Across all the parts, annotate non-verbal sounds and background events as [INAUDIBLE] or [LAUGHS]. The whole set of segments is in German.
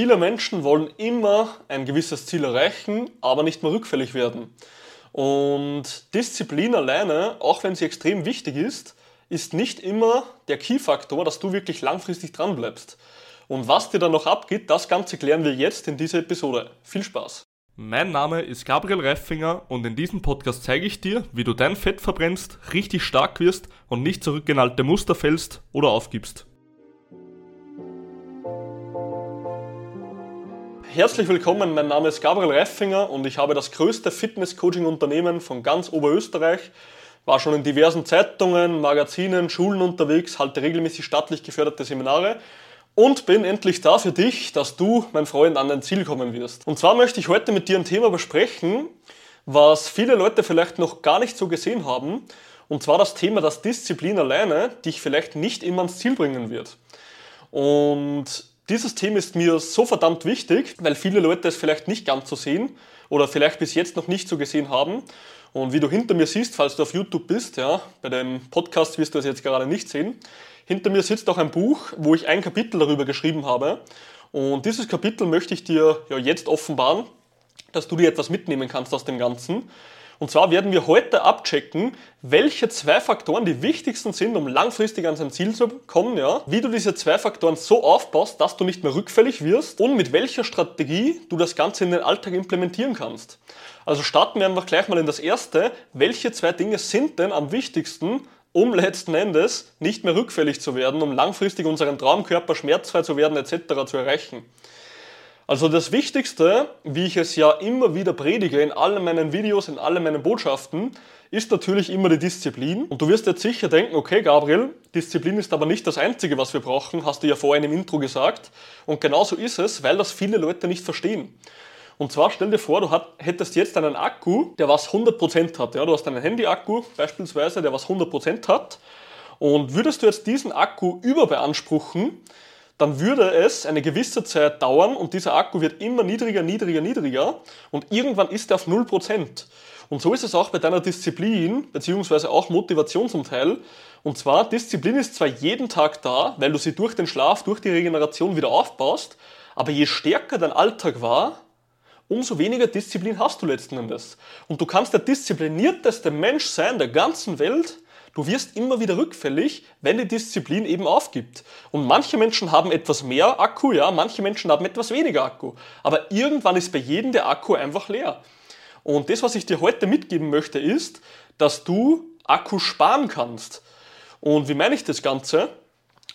Viele Menschen wollen immer ein gewisses Ziel erreichen, aber nicht mehr rückfällig werden. Und Disziplin alleine, auch wenn sie extrem wichtig ist, ist nicht immer der Key-Faktor, dass du wirklich langfristig dran bleibst. Und was dir dann noch abgeht, das Ganze klären wir jetzt in dieser Episode. Viel Spaß! Mein Name ist Gabriel Reifinger und in diesem Podcast zeige ich dir, wie du dein Fett verbrennst, richtig stark wirst und nicht zurück in alte Muster fällst oder aufgibst. Herzlich willkommen, mein Name ist Gabriel Reifinger und ich habe das größte Fitness-Coaching-Unternehmen von ganz Oberösterreich. War schon in diversen Zeitungen, Magazinen, Schulen unterwegs, halte regelmäßig staatlich geförderte Seminare und bin endlich da für dich, dass du, mein Freund, an dein Ziel kommen wirst. Und zwar möchte ich heute mit dir ein Thema besprechen, was viele Leute vielleicht noch gar nicht so gesehen haben. Und zwar das Thema, dass Disziplin alleine dich vielleicht nicht immer ans Ziel bringen wird. Und dieses Thema ist mir so verdammt wichtig, weil viele Leute es vielleicht nicht ganz so sehen oder vielleicht bis jetzt noch nicht so gesehen haben. Und wie du hinter mir siehst, falls du auf YouTube bist, ja, bei dem Podcast wirst du es jetzt gerade nicht sehen, hinter mir sitzt auch ein Buch, wo ich ein Kapitel darüber geschrieben habe. Und dieses Kapitel möchte ich dir ja jetzt offenbaren, dass du dir etwas mitnehmen kannst aus dem Ganzen. Und zwar werden wir heute abchecken, welche zwei Faktoren die wichtigsten sind, um langfristig an sein Ziel zu kommen, ja? wie du diese zwei Faktoren so aufbaust, dass du nicht mehr rückfällig wirst und mit welcher Strategie du das Ganze in den Alltag implementieren kannst. Also starten wir einfach gleich mal in das erste. Welche zwei Dinge sind denn am wichtigsten, um letzten Endes nicht mehr rückfällig zu werden, um langfristig unseren Traumkörper schmerzfrei zu werden etc. zu erreichen. Also das Wichtigste, wie ich es ja immer wieder predige in allen meinen Videos, in allen meinen Botschaften, ist natürlich immer die Disziplin. Und du wirst jetzt sicher denken, okay Gabriel, Disziplin ist aber nicht das Einzige, was wir brauchen, hast du ja vorhin im Intro gesagt. Und genauso ist es, weil das viele Leute nicht verstehen. Und zwar stell dir vor, du hättest jetzt einen Akku, der was 100% hat. Ja? Du hast einen Handy-Akku beispielsweise, der was 100% hat. Und würdest du jetzt diesen Akku überbeanspruchen, dann würde es eine gewisse Zeit dauern und dieser Akku wird immer niedriger, niedriger, niedriger und irgendwann ist er auf 0%. Und so ist es auch bei deiner Disziplin, beziehungsweise auch Motivation zum Teil. Und zwar, Disziplin ist zwar jeden Tag da, weil du sie durch den Schlaf, durch die Regeneration wieder aufbaust, aber je stärker dein Alltag war, umso weniger Disziplin hast du letzten Endes. Und du kannst der disziplinierteste Mensch sein der ganzen Welt, du wirst immer wieder rückfällig, wenn die Disziplin eben aufgibt. Und manche Menschen haben etwas mehr Akku, ja, manche Menschen haben etwas weniger Akku. Aber irgendwann ist bei jedem der Akku einfach leer. Und das, was ich dir heute mitgeben möchte, ist, dass du Akku sparen kannst. Und wie meine ich das Ganze?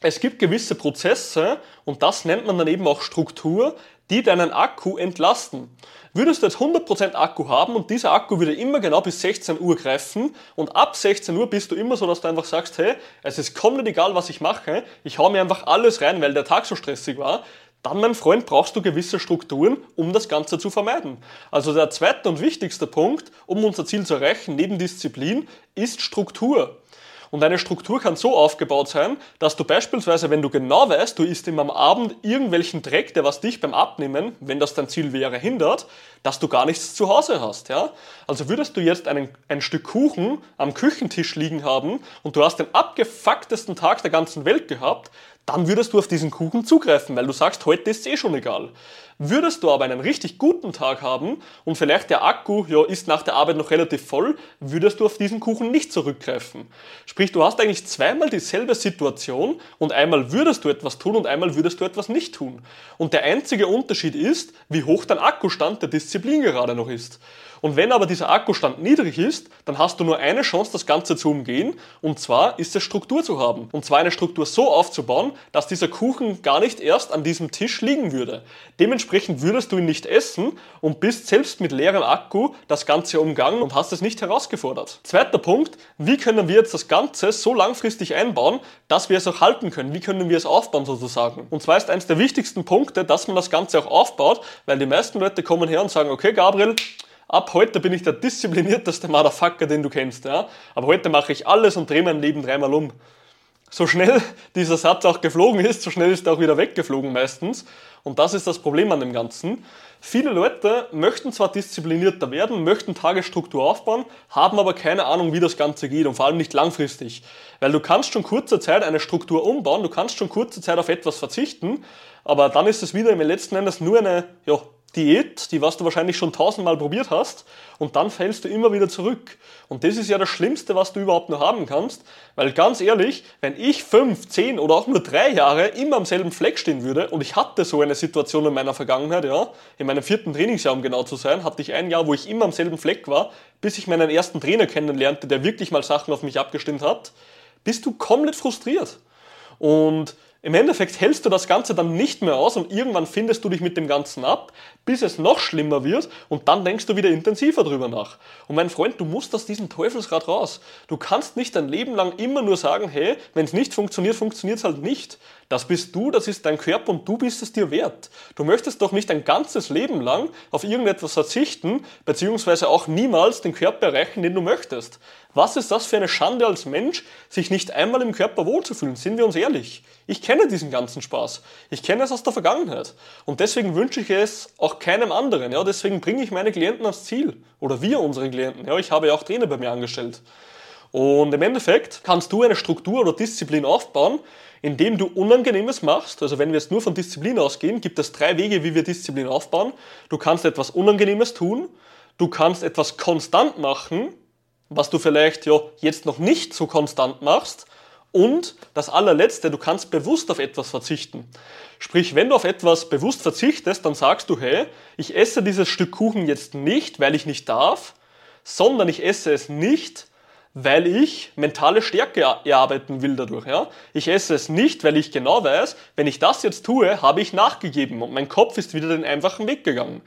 Es gibt gewisse Prozesse, und das nennt man dann eben auch Struktur, die deinen Akku entlasten. Würdest du jetzt 100% Akku haben und dieser Akku würde immer genau bis 16 Uhr greifen und ab 16 Uhr bist du immer so, dass du einfach sagst, hey, es ist komplett egal, was ich mache, ich hau mir einfach alles rein, weil der Tag so stressig war, dann, mein Freund, brauchst du gewisse Strukturen, um das Ganze zu vermeiden. Also der zweite und wichtigste Punkt, um unser Ziel zu erreichen, neben Disziplin, ist Struktur. Und eine Struktur kann so aufgebaut sein, dass du beispielsweise, wenn du genau weißt, du isst immer am Abend irgendwelchen Dreck, der was dich beim Abnehmen, wenn das dein Ziel wäre, hindert, dass du gar nichts zu Hause hast. Ja? Also würdest du jetzt einen, ein Stück Kuchen am Küchentisch liegen haben und du hast den abgefucktesten Tag der ganzen Welt gehabt, dann würdest du auf diesen Kuchen zugreifen, weil du sagst, heute ist es eh schon egal. Würdest du aber einen richtig guten Tag haben und vielleicht der Akku ja, ist nach der Arbeit noch relativ voll, würdest du auf diesen Kuchen nicht zurückgreifen. Sprich, du hast eigentlich zweimal dieselbe Situation und einmal würdest du etwas tun und einmal würdest du etwas nicht tun. Und der einzige Unterschied ist, wie hoch dein Akkustand der Disziplin gerade noch ist. Und wenn aber dieser Akkustand niedrig ist, dann hast du nur eine Chance, das Ganze zu umgehen. Und zwar ist es Struktur zu haben. Und zwar eine Struktur so aufzubauen, dass dieser Kuchen gar nicht erst an diesem Tisch liegen würde. Dementsprechend würdest du ihn nicht essen und bist selbst mit leerem Akku das Ganze umgangen und hast es nicht herausgefordert. Zweiter Punkt, wie können wir jetzt das Ganze so langfristig einbauen, dass wir es auch halten können? Wie können wir es aufbauen sozusagen? Und zwar ist eines der wichtigsten Punkte, dass man das Ganze auch aufbaut, weil die meisten Leute kommen her und sagen, okay Gabriel, ab heute bin ich der disziplinierteste Motherfucker, den du kennst. Ja? Aber heute mache ich alles und drehe mein Leben dreimal um. So schnell [LAUGHS] dieser Satz auch geflogen ist, so schnell ist er auch wieder weggeflogen meistens. Und das ist das Problem an dem Ganzen. Viele Leute möchten zwar disziplinierter werden, möchten Tagesstruktur aufbauen, haben aber keine Ahnung, wie das Ganze geht und vor allem nicht langfristig. Weil du kannst schon kurze Zeit eine Struktur umbauen, du kannst schon kurze Zeit auf etwas verzichten, aber dann ist es wieder im letzten Endes nur eine ja, Diät, die was du wahrscheinlich schon tausendmal probiert hast, und dann fällst du immer wieder zurück. Und das ist ja das Schlimmste, was du überhaupt nur haben kannst, weil ganz ehrlich, wenn ich fünf, zehn oder auch nur drei Jahre immer am selben Fleck stehen würde, und ich hatte so eine Situation in meiner Vergangenheit, ja, in meinem vierten Trainingsjahr, um genau zu sein, hatte ich ein Jahr, wo ich immer am selben Fleck war, bis ich meinen ersten Trainer kennenlernte, der wirklich mal Sachen auf mich abgestimmt hat, bist du komplett frustriert. Und im Endeffekt hältst du das Ganze dann nicht mehr aus und irgendwann findest du dich mit dem Ganzen ab, bis es noch schlimmer wird und dann denkst du wieder intensiver drüber nach. Und mein Freund, du musst aus diesem Teufelsrad raus. Du kannst nicht dein Leben lang immer nur sagen, hey, wenn es nicht funktioniert, funktioniert es halt nicht. Das bist du, das ist dein Körper und du bist es dir wert. Du möchtest doch nicht ein ganzes Leben lang auf irgendetwas verzichten, beziehungsweise auch niemals den Körper erreichen, den du möchtest. Was ist das für eine Schande als Mensch, sich nicht einmal im Körper wohlzufühlen? Sind wir uns ehrlich? Ich kenne diesen ganzen Spaß. Ich kenne es aus der Vergangenheit. Und deswegen wünsche ich es auch keinem anderen. Ja, deswegen bringe ich meine Klienten ans Ziel. Oder wir unsere Klienten. Ja, ich habe ja auch Trainer bei mir angestellt. Und im Endeffekt kannst du eine Struktur oder Disziplin aufbauen, indem du Unangenehmes machst. Also wenn wir jetzt nur von Disziplin ausgehen, gibt es drei Wege, wie wir Disziplin aufbauen. Du kannst etwas Unangenehmes tun, du kannst etwas konstant machen, was du vielleicht ja jetzt noch nicht so konstant machst. Und das allerletzte, du kannst bewusst auf etwas verzichten. Sprich, wenn du auf etwas bewusst verzichtest, dann sagst du, hey, ich esse dieses Stück Kuchen jetzt nicht, weil ich nicht darf, sondern ich esse es nicht, weil ich mentale Stärke erarbeiten will dadurch. Ja? Ich esse es nicht, weil ich genau weiß, wenn ich das jetzt tue, habe ich nachgegeben und mein Kopf ist wieder den einfachen Weg gegangen.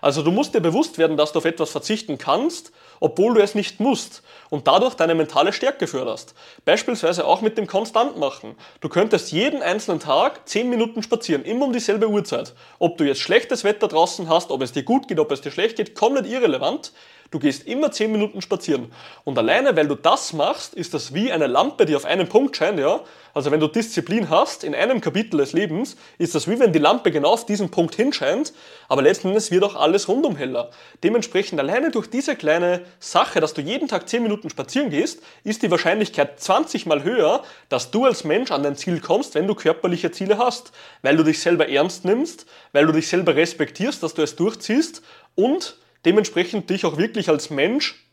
Also du musst dir bewusst werden, dass du auf etwas verzichten kannst, obwohl du es nicht musst und dadurch deine mentale Stärke förderst. Beispielsweise auch mit dem Konstantmachen. Du könntest jeden einzelnen Tag 10 Minuten spazieren, immer um dieselbe Uhrzeit. Ob du jetzt schlechtes Wetter draußen hast, ob es dir gut geht, ob es dir schlecht geht, komplett irrelevant. Du gehst immer 10 Minuten spazieren. Und alleine, weil du das machst, ist das wie eine Lampe, die auf einen Punkt scheint, ja. Also wenn du Disziplin hast in einem Kapitel des Lebens, ist das wie wenn die Lampe genau auf diesen Punkt hinscheint, aber letzten Endes wird auch alles rundum heller. Dementsprechend alleine durch diese kleine Sache, dass du jeden Tag 10 Minuten spazieren gehst, ist die Wahrscheinlichkeit 20 mal höher, dass du als Mensch an dein Ziel kommst, wenn du körperliche Ziele hast. Weil du dich selber ernst nimmst, weil du dich selber respektierst, dass du es durchziehst und dementsprechend dich auch wirklich als Mensch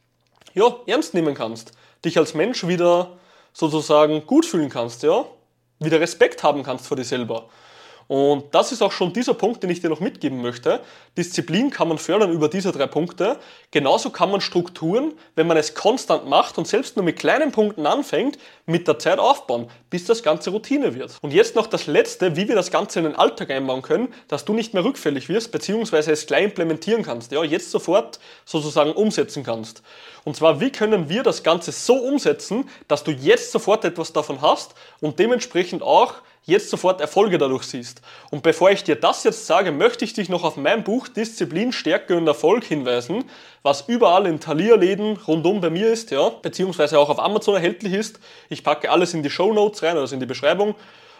ja, ernst nehmen kannst. Dich als Mensch wieder sozusagen gut fühlen kannst, ja? Wieder Respekt haben kannst vor dir selber. Und das ist auch schon dieser Punkt, den ich dir noch mitgeben möchte. Disziplin kann man fördern über diese drei Punkte. Genauso kann man Strukturen, wenn man es konstant macht und selbst nur mit kleinen Punkten anfängt, mit der Zeit aufbauen, bis das Ganze Routine wird. Und jetzt noch das Letzte, wie wir das Ganze in den Alltag einbauen können, dass du nicht mehr rückfällig wirst, beziehungsweise es gleich implementieren kannst, ja, jetzt sofort sozusagen umsetzen kannst. Und zwar, wie können wir das Ganze so umsetzen, dass du jetzt sofort etwas davon hast und dementsprechend auch jetzt sofort Erfolge dadurch siehst. Und bevor ich dir das jetzt sage, möchte ich dich noch auf mein Buch Disziplin, Stärke und Erfolg hinweisen, was überall in Thalia-Läden rundum bei mir ist, ja, beziehungsweise auch auf Amazon erhältlich ist. Ich packe alles in die Show Notes rein, also in die Beschreibung.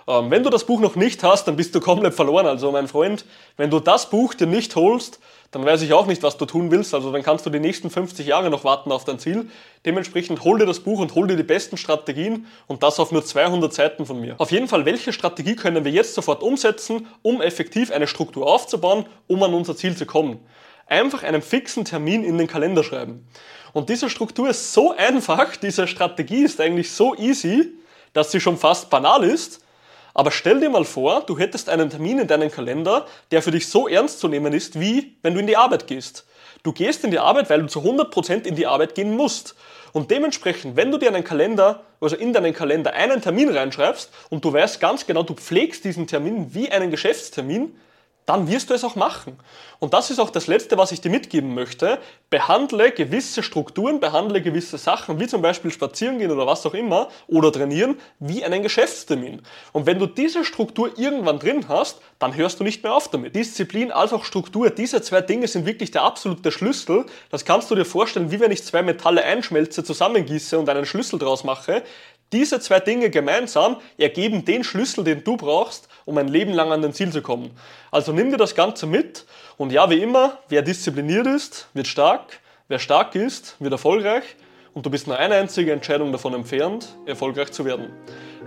Ähm, wenn du das Buch noch nicht hast, dann bist du komplett verloren. Also mein Freund, wenn du das Buch dir nicht holst, dann weiß ich auch nicht, was du tun willst. Also dann kannst du die nächsten 50 Jahre noch warten auf dein Ziel. Dementsprechend hol dir das Buch und hol dir die besten Strategien und das auf nur 200 Seiten von mir. Auf jeden Fall, welche Strategie können wir jetzt sofort umsetzen, um effektiv eine Struktur aufzubauen, um an unser Ziel zu kommen? Einfach einen fixen Termin in den Kalender schreiben. Und diese Struktur ist so einfach, diese Strategie ist eigentlich so easy, dass sie schon fast banal ist, aber stell dir mal vor, du hättest einen Termin in deinem Kalender, der für dich so ernst zu nehmen ist, wie wenn du in die Arbeit gehst. Du gehst in die Arbeit, weil du zu 100% in die Arbeit gehen musst. Und dementsprechend, wenn du dir einen Kalender, also in deinen Kalender einen Termin reinschreibst und du weißt ganz genau, du pflegst diesen Termin wie einen Geschäftstermin, dann wirst du es auch machen. Und das ist auch das Letzte, was ich dir mitgeben möchte. Behandle gewisse Strukturen, behandle gewisse Sachen, wie zum Beispiel spazieren gehen oder was auch immer, oder trainieren, wie einen Geschäftstermin. Und wenn du diese Struktur irgendwann drin hast, dann hörst du nicht mehr auf damit. Disziplin als auch Struktur, diese zwei Dinge sind wirklich der absolute Schlüssel. Das kannst du dir vorstellen, wie wenn ich zwei Metalle einschmelze, zusammengieße und einen Schlüssel draus mache. Diese zwei Dinge gemeinsam ergeben den Schlüssel, den du brauchst, um ein Leben lang an dein Ziel zu kommen. Also nimm dir das Ganze mit und ja, wie immer, wer diszipliniert ist, wird stark, wer stark ist, wird erfolgreich und du bist nur eine einzige Entscheidung davon entfernt, erfolgreich zu werden.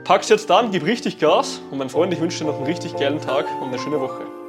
Pack's jetzt an, gib richtig Gas und mein Freund, ich wünsche dir noch einen richtig geilen Tag und eine schöne Woche.